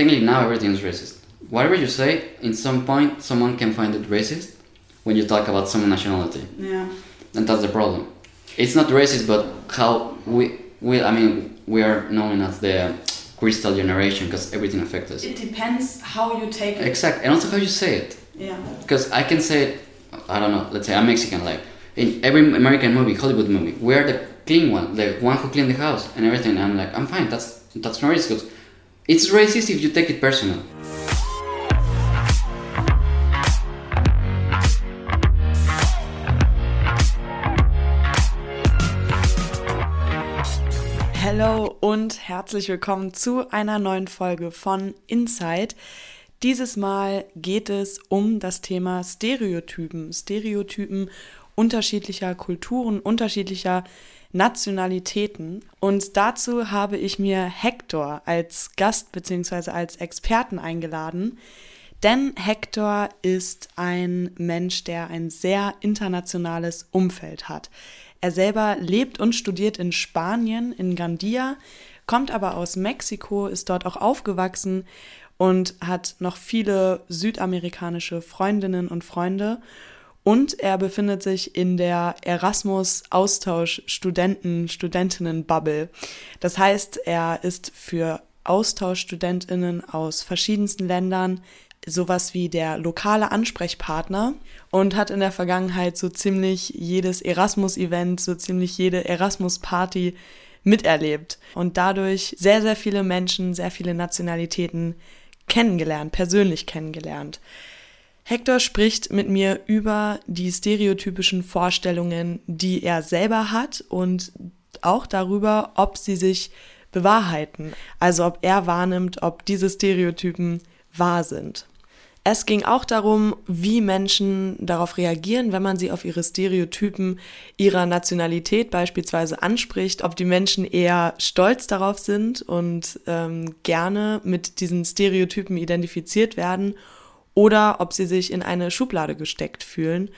technically now everything is racist. Whatever you say, in some point, someone can find it racist when you talk about some nationality, Yeah. and that's the problem. It's not racist, but how we we I mean we are known as the crystal generation because everything affects us. It depends how you take it. Exactly, and also how you say it. Yeah. Because I can say, I don't know, let's say I'm Mexican, like in every American movie, Hollywood movie, we're the clean one, the one who clean the house and everything. I'm like, I'm fine. That's that's not racist. It's racist if you take it personal. Hallo und herzlich willkommen zu einer neuen Folge von Inside. Dieses Mal geht es um das Thema Stereotypen. Stereotypen unterschiedlicher Kulturen, unterschiedlicher Nationalitäten. Und dazu habe ich mir Hector als Gast bzw. als Experten eingeladen. Denn Hector ist ein Mensch, der ein sehr internationales Umfeld hat. Er selber lebt und studiert in Spanien, in Gandia, kommt aber aus Mexiko, ist dort auch aufgewachsen und hat noch viele südamerikanische Freundinnen und Freunde. Und er befindet sich in der Erasmus-Austausch-Studenten, Studentinnen-Bubble. Das heißt, er ist für Austauschstudentinnen aus verschiedensten Ländern sowas wie der lokale Ansprechpartner und hat in der Vergangenheit so ziemlich jedes Erasmus-Event, so ziemlich jede Erasmus-Party miterlebt und dadurch sehr, sehr viele Menschen, sehr viele Nationalitäten kennengelernt, persönlich kennengelernt. Hector spricht mit mir über die stereotypischen Vorstellungen, die er selber hat und auch darüber, ob sie sich bewahrheiten. Also ob er wahrnimmt, ob diese Stereotypen wahr sind. Es ging auch darum, wie Menschen darauf reagieren, wenn man sie auf ihre Stereotypen ihrer Nationalität beispielsweise anspricht, ob die Menschen eher stolz darauf sind und ähm, gerne mit diesen Stereotypen identifiziert werden oder ob sie sich in eine Schublade gesteckt fühlen,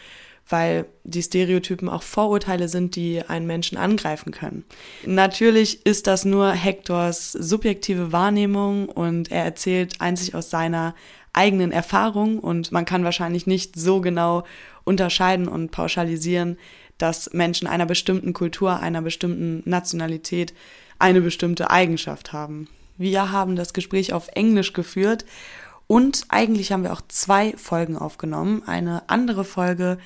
weil die Stereotypen auch Vorurteile sind, die einen Menschen angreifen können. Natürlich ist das nur Hectors subjektive Wahrnehmung und er erzählt einzig aus seiner eigenen Erfahrung und man kann wahrscheinlich nicht so genau unterscheiden und pauschalisieren, dass Menschen einer bestimmten Kultur, einer bestimmten Nationalität eine bestimmte Eigenschaft haben. Wir haben das Gespräch auf Englisch geführt und eigentlich haben wir auch zwei Folgen aufgenommen. Eine andere Folge,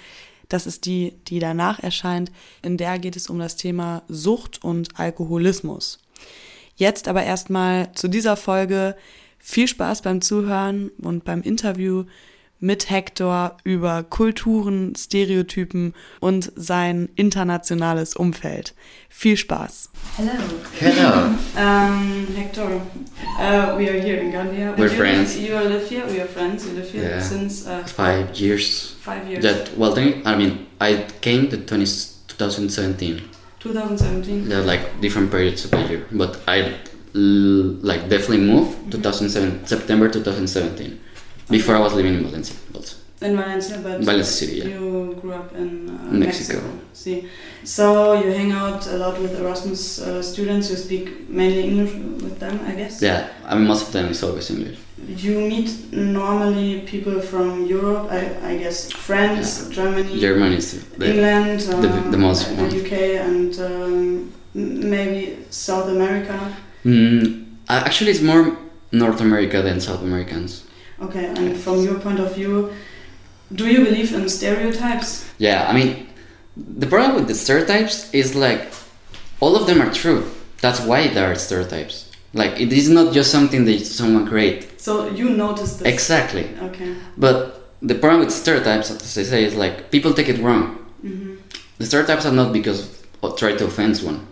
das ist die, die danach erscheint, in der geht es um das Thema Sucht und Alkoholismus. Jetzt aber erstmal zu dieser Folge. Viel Spaß beim Zuhören und beim Interview mit Hector über Kulturen, Stereotypen und sein internationales Umfeld. Viel Spaß. Hello. Hello. Um, Hector, uh, we are here in Gandia. We're you, friends. You live here. We are friends. You live here Yeah. since uh, Five years. five years. That well, then, I mean, I came to 20, 2017. 2017. There are like different periods of the year, but I l- like definitely moved 2007 September 2017. Before I was living in Valencia, also. In Valencia, but Valencia City, yeah. you grew up in uh, Mexico. Mexico. See, so you hang out a lot with Erasmus uh, students. You speak mainly English with them, I guess. Yeah, I mean most of them is always English. You meet normally people from Europe, I, I guess France, Germany, Germany is the, England, the- um, the most the. UK, and um, maybe South America. mm, actually it's more North America than South Americans. Okay, and from your point of view, do you believe in stereotypes? Yeah, I mean the problem with the stereotypes is like all of them are true. That's why there are stereotypes. Like it is not just something that someone create. So you notice this? Exactly. Okay. But the problem with stereotypes, as I say, is like people take it wrong. hmm The stereotypes are not because of try to offend one.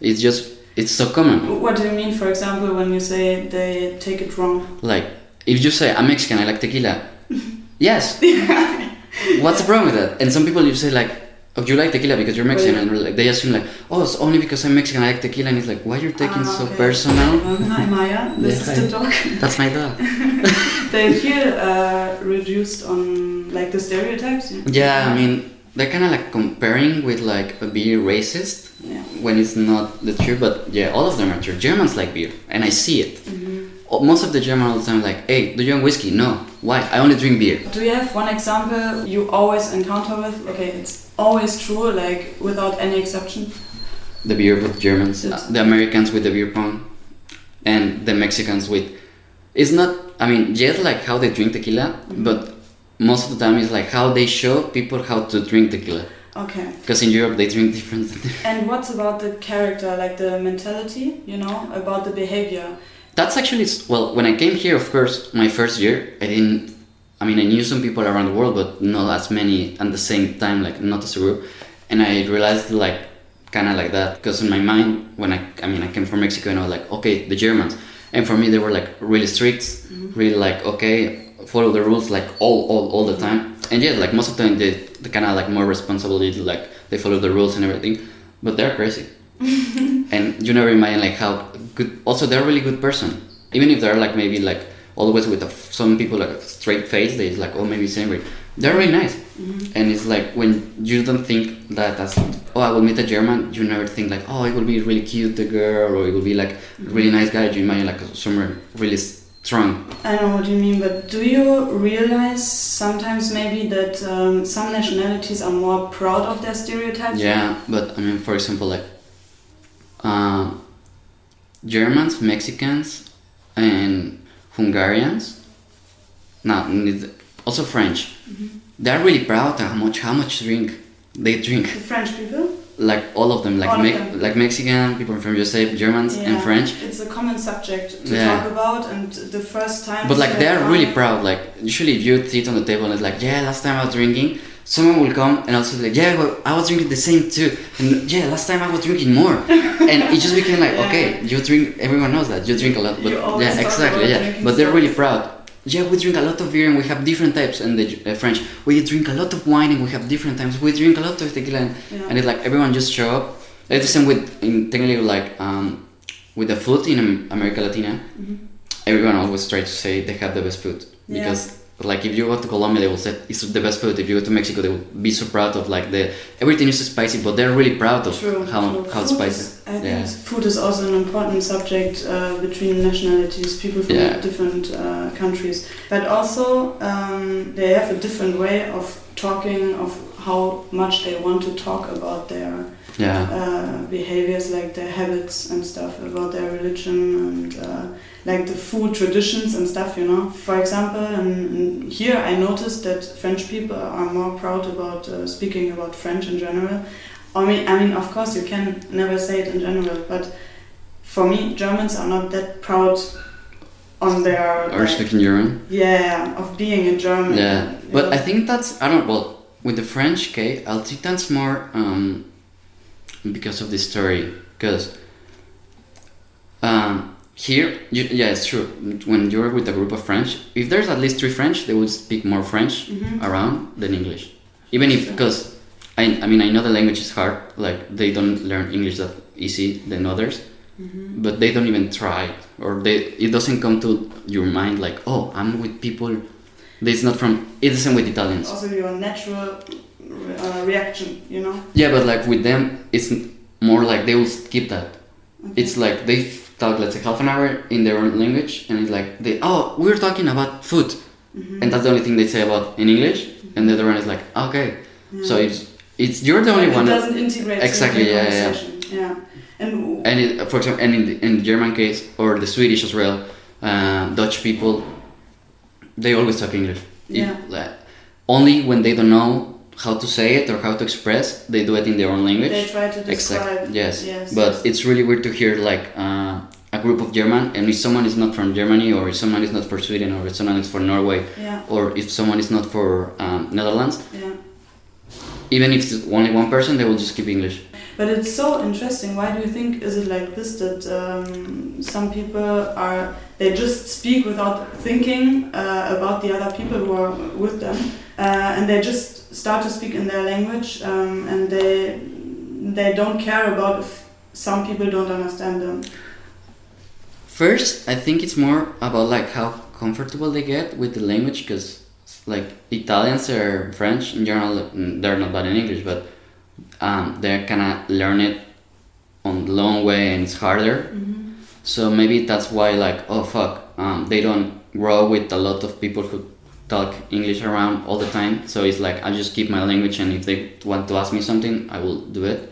It's just it's so common. What do you mean, for example, when you say they take it wrong? Like if you say I'm Mexican, I like tequila. yes. What's the problem with that? And some people you say like, oh, you like tequila because you're Mexican, and like, they assume like, oh, it's only because I'm Mexican I like tequila, and it's like, why you're taking Ah, so personal? Um, hi, Maya. This Yeah, is the dog. That's my dog. they feel uh, reduced on like the stereotypes. Yeah, I mean they're kind of like comparing with like a beer racist Yeah. when it's not the truth. But yeah, all of them are true. Germans like beer, and I see it. Oh, most of the German all the time like, hey, do you want whiskey? No. Why? I only drink beer. Do you have one example you always encounter with? Okay, it's always true, like without any exception. The beer with Germans, uh, the Americans with the beer pong, and the Mexicans with. It's not. I mean, yes, like how they drink tequila, but most of the time it's like how they show people how to drink tequila. Okay. Because in Europe they drink different. And what's about the character, like the mentality, you know, about the behavior? That's actually well. When I came here, of course, my first year, I didn't. I mean, I knew some people around the world, but not as many at the same time, like not as a group. And I realized like kind of like that because in my mind, when I, I mean, I came from Mexico and I was like, okay, the Germans, and for me they were like really strict, mm-hmm. really like okay, follow the rules like all all, all the time. And yeah, like most of the time they they kind of like more responsibility, like they follow the rules and everything, but they're crazy and you never imagine like how good also they're a really good person. Even if they're like maybe like always with a, some people like a straight face they like oh maybe it's angry they're really nice. And it's like when you don't think that as oh i will meet a german you never think like oh it will be really cute the girl or it will be like a really nice guy. You imagine like someone really strong. I know what you mean, but do you realize sometimes maybe that um, some nationalities are more proud of their stereotypes? Yeah, but I mean, for example, like um, Germans, Mexicans, and Hungarians. No, need- also French. Mm-hmm. They're really proud of how much how much drink they drink. The French people? Like all of them, like All Me- them. like Mexican people from USA, Germans, and French. It's a common subject to Yeah. talk about, and the first time. But like they're really proud. Like usually, if you sit on the table and it's like, yeah, last time I was drinking, someone will come and also be like, yeah, well, I was drinking the same too, and yeah, last time I was drinking more, and it just became like, Yeah. okay, you drink. Everyone knows that you drink a lot, but yeah, exactly, yeah. But they're really proud. Yeah, we drink a lot of beer and we have different types. And the uh, French, we drink a lot of wine and we have different types. We drink a lot of tequila, and, Yeah. and it's like everyone just show up. It's the same with in technically like um, with the food in America Latina everyone always tries to say they have the best food Yeah. because like if you go to Colombia they will say it's the best food if you go to Mexico they will be so proud of like the everything is spicy but they're really proud of True, how true. how food spicy Is, I think food is also an important subject uh, between nationalities, people from Yeah. different uh, countries. But also, um, they have a different way of talking, of how much they want to talk about their yeah uh, behaviors, like their habits and stuff, about their religion and uh, like the food traditions and stuff, you know. For example, and, and here I noticed that French people are more proud about uh, speaking about French in general. I mean, I mean, of course, you can never say it in general, but for me, Germans are not that proud on their or like, speaking German yeah of being a German. yeah but know. I think that's I don't well with the French case I'll think that's more um, because of the story because um, here you, yeah it's true when you're with a group of French if there's at least three French they will speak more French Mhm. around than English. Even if because I I mean I know the language is hard. Like they don't learn English that easy than others, Mhm. but they don't even try or they it doesn't come to your mind like oh I'm with people. It's not from. It's the same with Italians. Also, your natural uh, reaction, you know. Yeah, but like with them, it's more like they will skip that. Okay. It's like they talk let's say half an hour in their own language, and it's like they oh we're talking about food, Mhm. and that's the only thing they say about in English, and the other one is like okay. Yeah. So it's it's you're the only one. It that- doesn't integrate Exactly, yeah, yeah, yeah. Yeah. And and it, for example, and in the, in the German case or the Swedish as well, uh, Dutch people, they always talk English. It- Yeah. only when they don't know how to say it or how to express, they do it in their own language. they try to describe. Exactly. Yes. Yes. But it's really weird to hear like uh, a group of German, and if someone is not from Germany, or if someone is not for Sweden, or if someone is for Norway, Yeah. or if someone is not for um, Netherlands, Yeah. even if it's only one person, they will just keep English. But it's so interesting. Why do you think is it like this that um, some people are they just speak without thinking uh, about the other people who are with them, uh, and they just start to speak in their language, um, and they they don't care about if some people don't understand them. First, I think it's more about like how comfortable they get with the language because like Italians or French in general, they're not bad in English, but um, they kind of learn it on the long way and it's harder. So maybe that's why like oh fuck, um, they don't grow with a lot of people who talk English around all the time. So it's like I just keep my language, and if they want to ask me something, I will do it.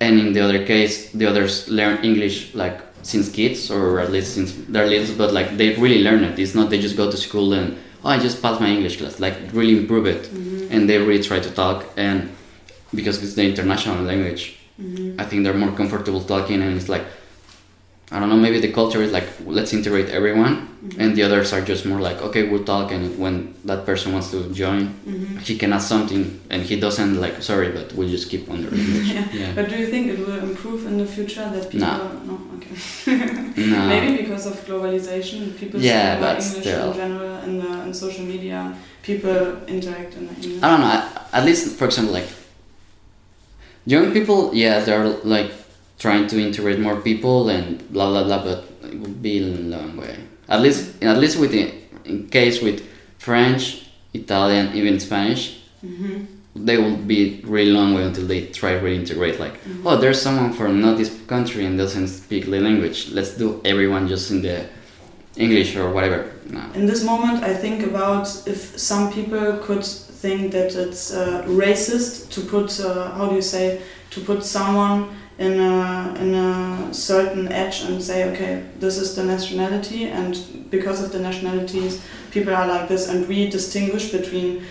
And in the other case, the others learn English like since kids, or at least since they're little, but like they really learn it. It's not they just go to school and oh, I just passed my English class. Like really improve it, and they really try to talk. And because it's the international language, I think they're more comfortable talking, and it's like I don't know. Maybe the culture is like let's integrate everyone, and the others are just more like okay, we'll talk, and when that person wants to join, he can ask something, and he doesn't like sorry, but we'll just keep on the English. Yeah. yeah. But do you think it will improve in the future that people? No. No. Okay. No. Maybe because of globalization, people Yeah, speak English still. in general, and uh, in social media, people interact in English. I don't know. At, at least, for example, like young people, yeah, they're like trying to integrate more people and blah blah blah, but it will be a long way. At least, at least with the in case with French, Italian, even Spanish, hmm they will be really long way until they try to reintegrate. Like, oh, there's someone from not this country and doesn't speak the language. Let's do everyone just in the English or whatever. No. In this moment, I think about if some people could think that it's uh, racist to put, uh, how do you say, to put someone in a, in a certain edge and say, okay, this is the nationality, and because of the nationalities, people are like this, and we distinguish between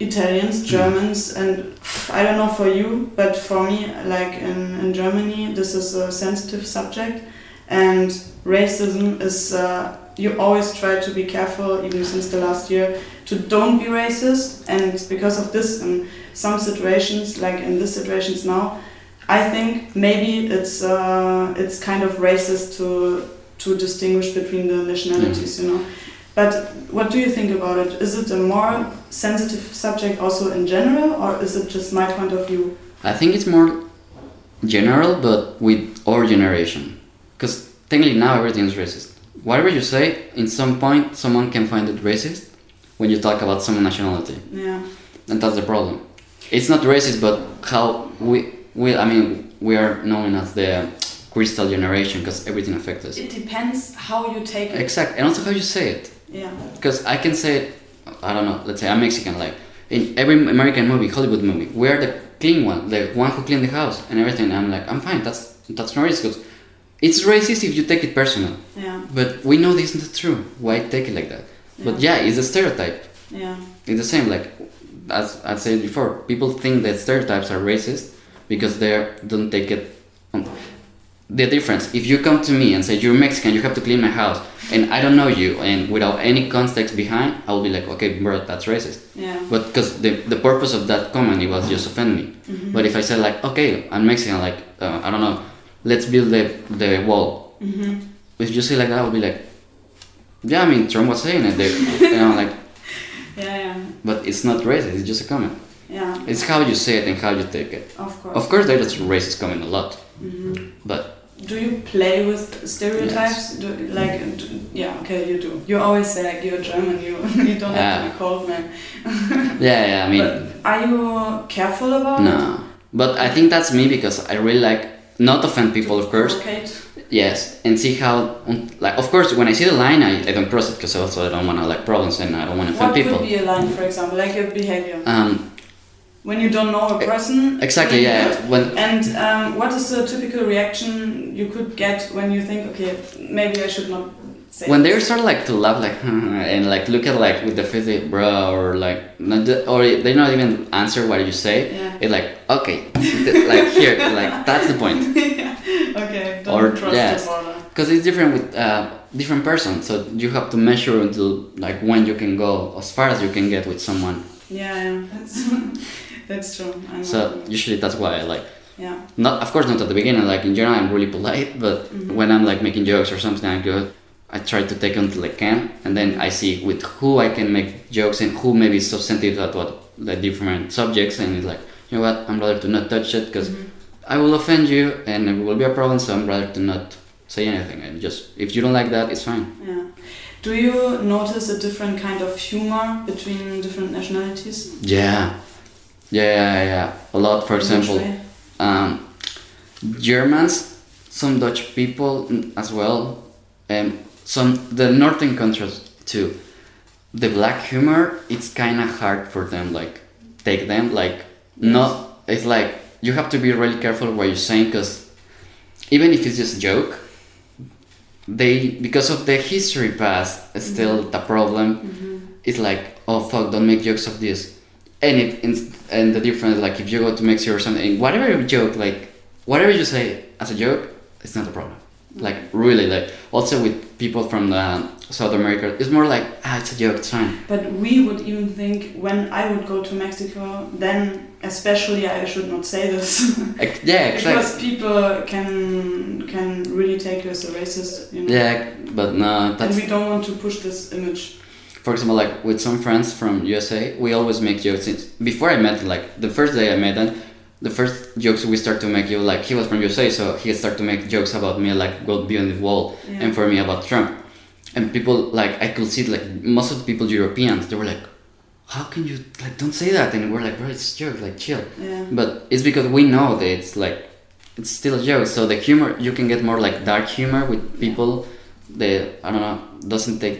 Italians, Germans, and I don't know for you, but for me, like in, in Germany, this is a sensitive subject, and racism is. Uh, you always try to be careful, even since the last year, to don't be racist. And because of this, in some situations, like in this situations now, I think maybe it's uh, it's kind of racist to to distinguish between the nationalities, you know. But what do you think about it? Is it a more sensitive subject also in general, or is it just my point of view? I think it's more general, but with our generation. Because technically now everything is racist. Whatever you say, in some point, someone can find it racist when you talk about some nationality, Yeah. and that's the problem. It's not racist, but how we, we I mean, we are known as the crystal generation because everything affects us. It depends how you take it. Exactly, and also how you say it. Yeah. Because I can say, I don't know, let's say I'm Mexican, like in every American movie, Hollywood movie, we're the clean one, the one who clean the house and everything. I'm like, I'm fine, that's that's not racist. It's racist if you take it personal, Yeah. but we know this isn't true. Why take it like that? But yeah, it's a stereotype. Yeah. It's the same, like as I said before, people think that stereotypes are racist because they don't take it. On. The difference, if you come to me and say you're Mexican, you have to clean my house, and I don't know you, and without any context behind, I will be like, okay, bro, that's racist. Yeah. But because the, the purpose of that comment it was just offend me. But if I said like, okay, I'm Mexican, like uh, I don't know, let's build the the wall. Mm-hmm. If you say like that, I'll be like, yeah, I mean Trump was saying it, they, you know, like, Yeah. Yeah. but it's not racist. It's just a comment. Yeah. It's how you say it and how you take it. Of course. Of course, there's racist comment a lot, Mhm. but Do you play with stereotypes? Do, like, do, yeah, okay, you do. You always say like you're German. You you don't have to be cold, man. yeah, yeah. I mean, but are you careful about it? no. But I think that's me because I really like not offend people, of course. Provocate? Yes, and see how, like, of course, when I see the line, I, I don't cross it because also I don't want to like problems and I don't want to offend What people. could be a line, for example, like a behavior Um, when you don't know a person? exactly, yeah. When And um, what is the typical reaction you could get when you think, okay, maybe I should not say when they start like to laugh like and like look at like with the face like, bro or like not the, or they not even answer what you say. Yeah. It's like okay, like here, like that's the point. Or- yes. Because it's different with uh, different person. so you have to measure until like when you can go as far as you can get with someone. Yeah, yeah, that's that's true. So usually that's why I like yeah, not of course not at the beginning like in general i'm really polite but Mhm. when i'm like making jokes or something i go i try to take until i can and then i see with who i can make jokes and who maybe is so sensitive at what the different subjects and it's like you know what i'm rather to not touch it because Mhm. I will offend you and it will be a problem so i'm rather to not say anything and just if you don't like that it's fine yeah. Do you notice a different kind of humor between different nationalities? yeah yeah yeah, yeah. a lot for example um, Germans, some Dutch people as well. Um, some the northern countries too. The black humor, it's kind of hard for them. Like take them like not. It's like you have to be really careful what you're saying because even if it's just a joke, they because of the history past, mm-hmm. still the problem. Mm-hmm. It's like oh fuck, don't make jokes of this, and it and, and the difference like if you go to Mexico or something, whatever you joke like whatever you say as a joke, it's not a problem. Like really, like also with people from the South America, it's more like ah, it's a joke, it's fine. But we would even think when I would go to Mexico, then especially I should not say this. Yeah, exactly. because people can can really take you as a racist, you know. Yeah, but no, that's... And we don't want to push this image. for example, like with some friends from USA, we always make jokes. Before I met, like the first day I met them, the first jokes we start to make, you like he was from USA, so he start to make jokes about me, like go beyond the wall, Yeah. and for me about Trump, and people like I could see like most of the people Europeans, they were like, how can you like don't say that? And we're like, bro, it's a joke, like chill. Yeah. But it's because we know that it's like it's still a joke. So the humor you can get more like dark humor with people that I don't know doesn't take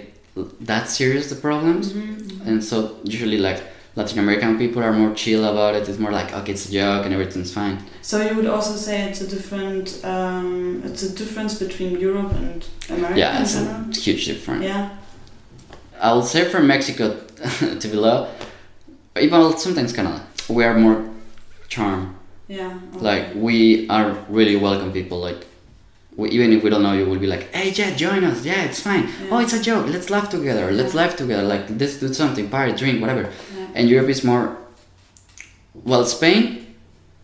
that serious the problems, Mhm. and so usually like Latin American people are more chill about it. It's more like okay, it's a joke and everything's fine. So you would also say it's a different, um, it's a difference between Europe and America yeah, it's a huge difference. Yeah. I will say from Mexico to below, even sometimes Canada, we are more charm. Yeah. okay. Like we are really welcome people. Like we, even if we don't know you, we'll be like, hey, yeah, join us. Yeah, it's fine. Yeah. Oh, it's a joke. Let's laugh together. Let's Yeah. laugh together. Like let's do something, party, drink, whatever. Yeah. And Europe is more. Well, Spain.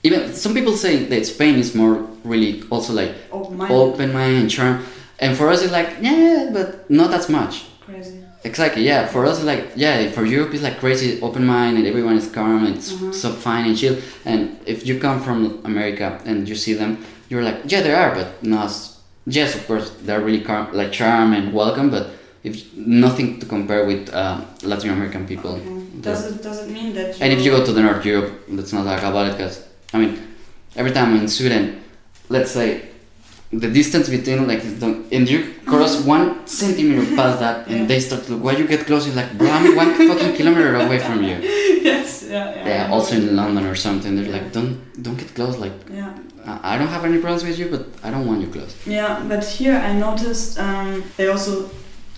Even some people say that Spain is more really also like open mind and charm. And for us, it's like yeah, but not as much. Crazy. Exactly, yeah. For us, it's like yeah. For Europe, it's like crazy, open mind, and everyone is calm. And it's Mhm. so fine and chill. And if you come from America and you see them, you're like, yeah, they are, but not. Yes, of course, they're really calm, like charm and welcome. But if nothing to compare with uh, Latin American people. Okay. Does it does it mean that? And if you go to the North Europe, let's not talk about it because I mean, every time in Sweden, let's say the distance between like the, and you cross one centimeter past that, and Yeah. they start to look why you get close. It's like, bro, I'm one fucking kilometer away from you. yes. Yeah. Yeah. Yeah. Also in London or something, they're like, don't don't get close. Like, Yeah. I I don't have any problems with you, but I don't want you close. Yeah, but here I noticed um, they also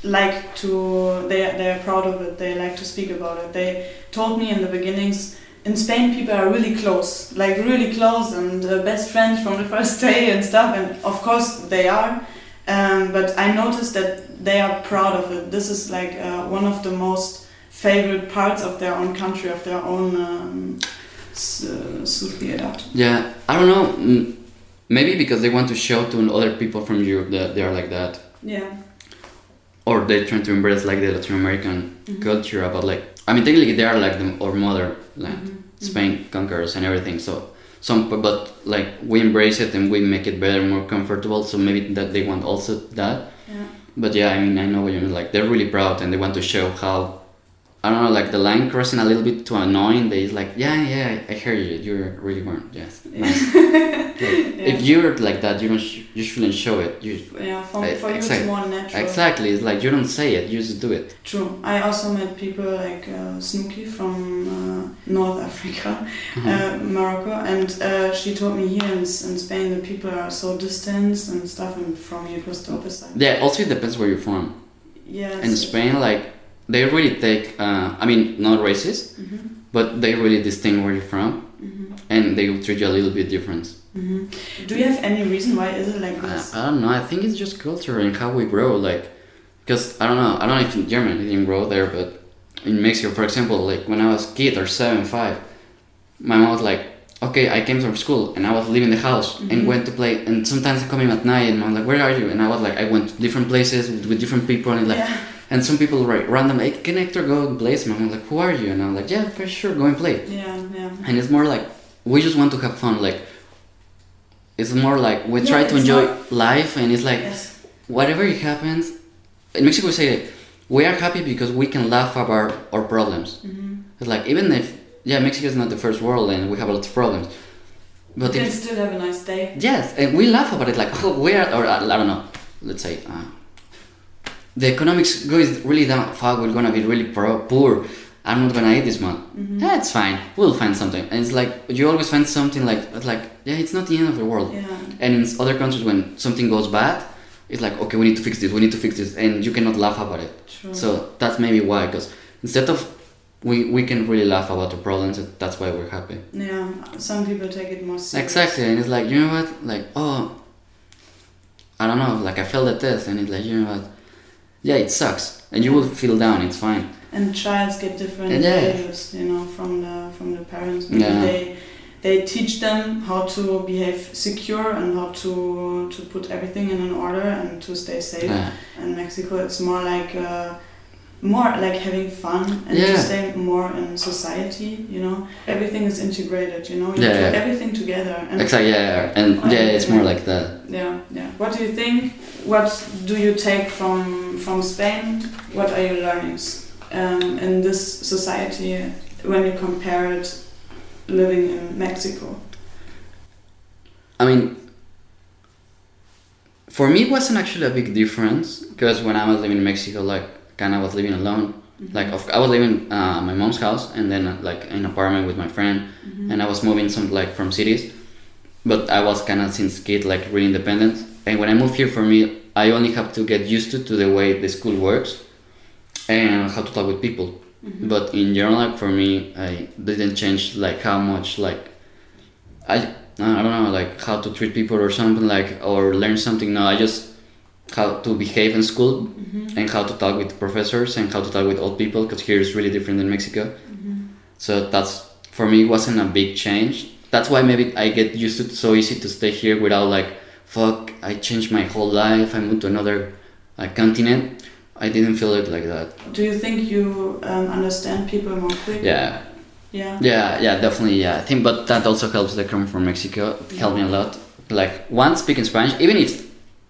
like to they they are proud of it. They like to speak about it. They told me in the beginnings in Spain people are really close, like really close and uh, best friends from the first day and stuff. And of course they are. Um, but I noticed that they are proud of it. This is like uh, one of the most favorite parts of their own country, of their own um, uh, sociedad. Yeah, I don't know. Maybe because they want to show to other people from Europe that they are like that. Yeah. Or they're trying to embrace like the Latin American Mhm. culture about like I mean technically they are like the our motherland. Mhm. Spain conquers and everything. So some but like we embrace it and we make it better, more comfortable. So maybe that they want also that. Yeah. But yeah, I mean I know what you mean. Like they're really proud and they want to show how I don't know, like the line crossing a little bit too annoying. They like, yeah, yeah, I hear you. You're really warm. Yes. Nice. Like, Yeah. If you're like that, you don't. Sh- you shouldn't show it. You Yeah, for, Eh, for you exact- it's more natural. exactly. It's like you don't say it. You just do it. True. I also met people like uh, Snooki from uh, North Africa, Mhm. uh, Morocco, and uh, she told me here in, in Spain the people are so distant and stuff, and from you it was the opposite. Yeah. Also, it depends where you're from. Yeah. In Spain, like they really take. Uh, I mean, not racist, hmm but they really distinguish where you're from, hmm and they will treat you a little bit different. hmm Do you have any reason why is it like I, this? I don't know. I think it's just culture and how we grow. Like, because I don't know. I don't know if in Germany didn't grow there, but in Mexico, for example, like when I was kid or seven, five, my mom was like, "Okay, I came from school and I was leaving the house and went to play. And sometimes I come in at night and I'm like, where are you? And I was like, I went to different places with, with different people and like, yeah. And some people write random, hey, can Hector go and play some? I'm like, who are you? And I'm like, yeah, for sure, go and play. Yeah. Yeah. And it's more like we just want to have fun. Like it's more like we Yeah, try to enjoy not- life, and it's like Yes. whatever it happens. In Mexico, we say we are happy because we can laugh about our, our problems. hmm It's like even if yeah, Mexico is not the first world and we have a lot of problems, You but can if still have a nice day. yes, and we laugh about it like oh we are or I, I don't know, let's say uh, the economics goes really down. Fuck, we're gonna be really pro- poor. I'm not gonna eat this month. Mm-hmm. Yeah, it's fine. We'll find something. And it's like you always find something like like yeah, it's not the end of the world. Yeah. And in other countries, when something goes bad, it's like okay, we need to fix this. We need to fix this, and you cannot laugh about it. True. So that's maybe why, because instead of we we can really laugh about the problems. That's why we're happy. yeah, some people take it more seriously Exactly, and it's like you know what, like oh, I don't know, like I failed the test, and it's like you know what, yeah, it sucks, and you will feel down. It's fine. And childs get different Yeah. values, you know, from the from the parents. Maybe Yeah. they they teach them how to behave secure and how to to put everything in an order and to stay safe. Yeah, In Mexico, it's more like uh, more like having fun and Yeah. to stay more in society. You know, everything is integrated. You know, you Yeah, put yeah. everything together. And exactly. Yeah, and yeah, it's more like that. yeah, yeah. What do you think? What do you take from from Spain? What are your learnings um, in this society when you compare it living in Mexico? I mean, for me, it wasn't actually a big difference because when I was living in Mexico, like kind of was living alone. Like I was living uh, my mom's house and then uh, like in an apartment with my friend, and I was moving some like from cities, but I was kind of since kid like really independent. And when I moved here, for me, I only have to get used to to the way the school works and how to talk with people. Mm-hmm. But in general, like for me, I didn't change like how much like I I don't know like how to treat people or something like or learn something. No, I just how to behave in school mm-hmm. and how to talk with professors and how to talk with old people because here is really different than Mexico. Mm-hmm. So that's for me wasn't a big change. That's why maybe I get used to it so easy to stay here without like fuck. I changed my whole life. I moved to another uh, continent. I didn't feel it like that. Do you think you um, understand people more quick? Yeah, Yeah. Yeah, yeah, definitely. Yeah, I think, but that also helps. Like coming from Mexico, it helped me a lot. Like one speaking Spanish, even if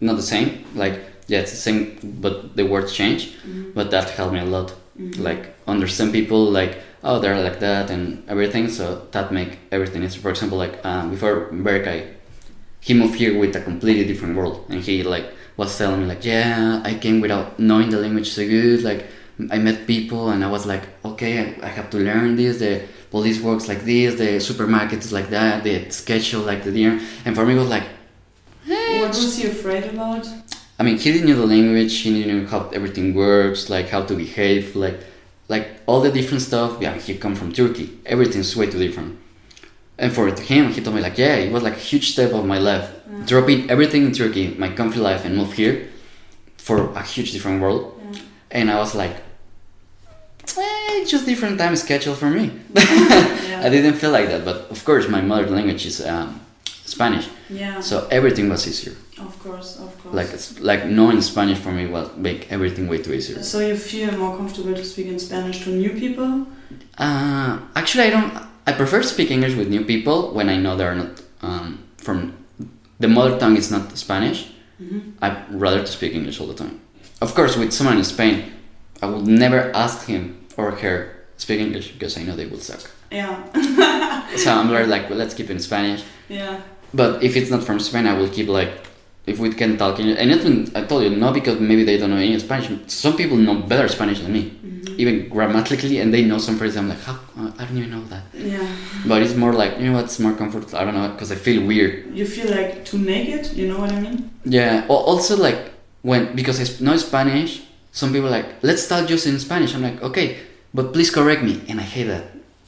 not the same. Like yeah, it's the same, but the words change. But that helped me a lot. Like understand people. Like oh, they're like that and everything. So that make everything easier. For example, like um, before Berkay, he moved here with a completely different world, and he like was telling me like yeah, I came without knowing the language so good. Like I met people and I was like, okay, I, have to learn this. The police works like this. The supermarket is like that. The schedule like the dinner. And for me, it was like, eh, What was he afraid about? I mean, he didn't know the language. He didn't know how everything works, like how to behave, like like all the different stuff. Yeah, he come from Turkey. Everything's way too different. And for him, he told me like, yeah, it was like a huge step of my life, dropping everything in Turkey, my country life, and move here for a huge different world. Yeah. And I was like, eh, it's just different time schedule for me. Yeah. I didn't feel like that, but of course, my mother language is um, Spanish, Yeah. so everything was easier. Of course, of course. Like it's like knowing Spanish for me will make everything way too easier. So you feel more comfortable to speak in Spanish to new people? Uh, actually, I don't. I prefer to speak English with new people when I know they're not um, from the mother tongue is not Spanish. Mhm. I'd rather to speak English all the time. Of course, with someone in Spain, I would never ask him or her speak English because I know they will suck. Yeah. So I'm very like, well, let's keep it in Spanish. yeah. But if it's not from Spain, I will keep like, if we can talk English. And even I told you, not because maybe they don't know any Spanish. Some people know better Spanish than me, even grammatically, and they know some phrases. I'm like, how? Uh, I don't even know that. Yeah. But it's more like, you know what's more comfortable? I don't know, because I feel weird. You feel like too naked, you know what I mean? Yeah. al- Also, like when because I know Spanish, some people are like, let's start just in Spanish. I'm like, okay, but please correct me, and I hate that.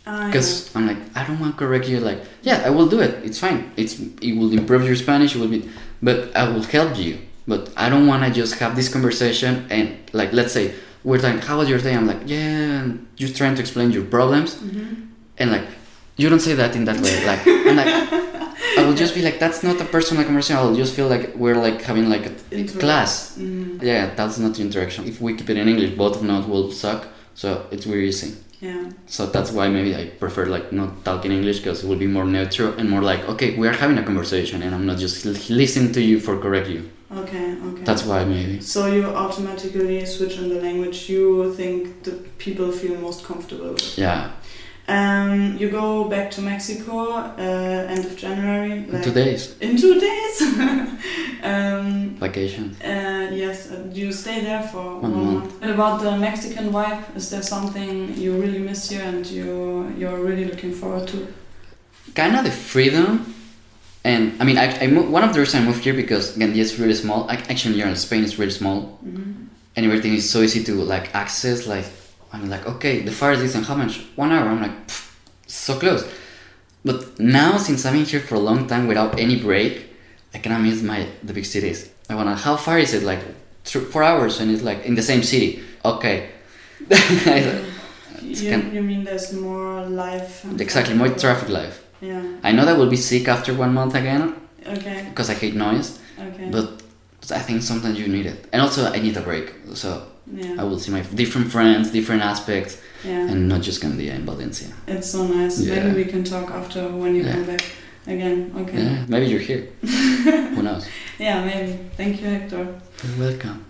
Ah, because I'm like I don't want to correct you. Like yeah, I will do it. It's fine. It's it will improve your Spanish. It will be, but I will help you. But I don't want to just have this conversation and like let's say we're like how was your day? I'm like yeah, and you're trying to explain your problems Mhm. and like you don't say that in that way. Like I'm like I will just be like that's not a personal conversation. I'll just feel like we're like having like a, class. Mm, Yeah, that's not the interaction. If we keep it in English, both of us will suck. So it's very easy. yeah. So that's why maybe I prefer like not talking English because it will be more neutral and more like okay we are having a conversation and I'm not just listening to you for correct you. Okay, okay. That's why maybe. so you automatically switch in the language you think the people feel most comfortable with. Yeah. Um, you go back to Mexico uh, end of January. In two days. In two days. um, Vacation. uh, yes, uh, you stay there for One one, month. month. And about the Mexican vibe, is there something you really miss here and you you're really looking forward to? Kind of the freedom. And I mean, I, I one of the reasons I moved here because again, it's really small. Like, actually, here in Spain, it's really small, hmm and everything is so easy to like access. Like, I'm like, okay, the far distance, how much? One hour. I'm like, so close. But now, since I've been here for a long time without any break, I cannot miss my the big cities. I wanna. How far is it? Like, th- four hours, and it's like in the same city. Okay. You, you mean there's more life? exactly, more traffic life. Yeah. I know that will be sick after one month again Okay. because I hate noise. Okay. But I think sometimes you need it, and also I need a break. So yeah. I will see my different friends, different aspects, yeah. and not just gonna be in Valencia. It's so nice. Yeah. Maybe we can talk after when you Yeah. come back again. Okay. Yeah, maybe you're here. Who knows? Yeah, maybe. Thank you, Hector. You're welcome.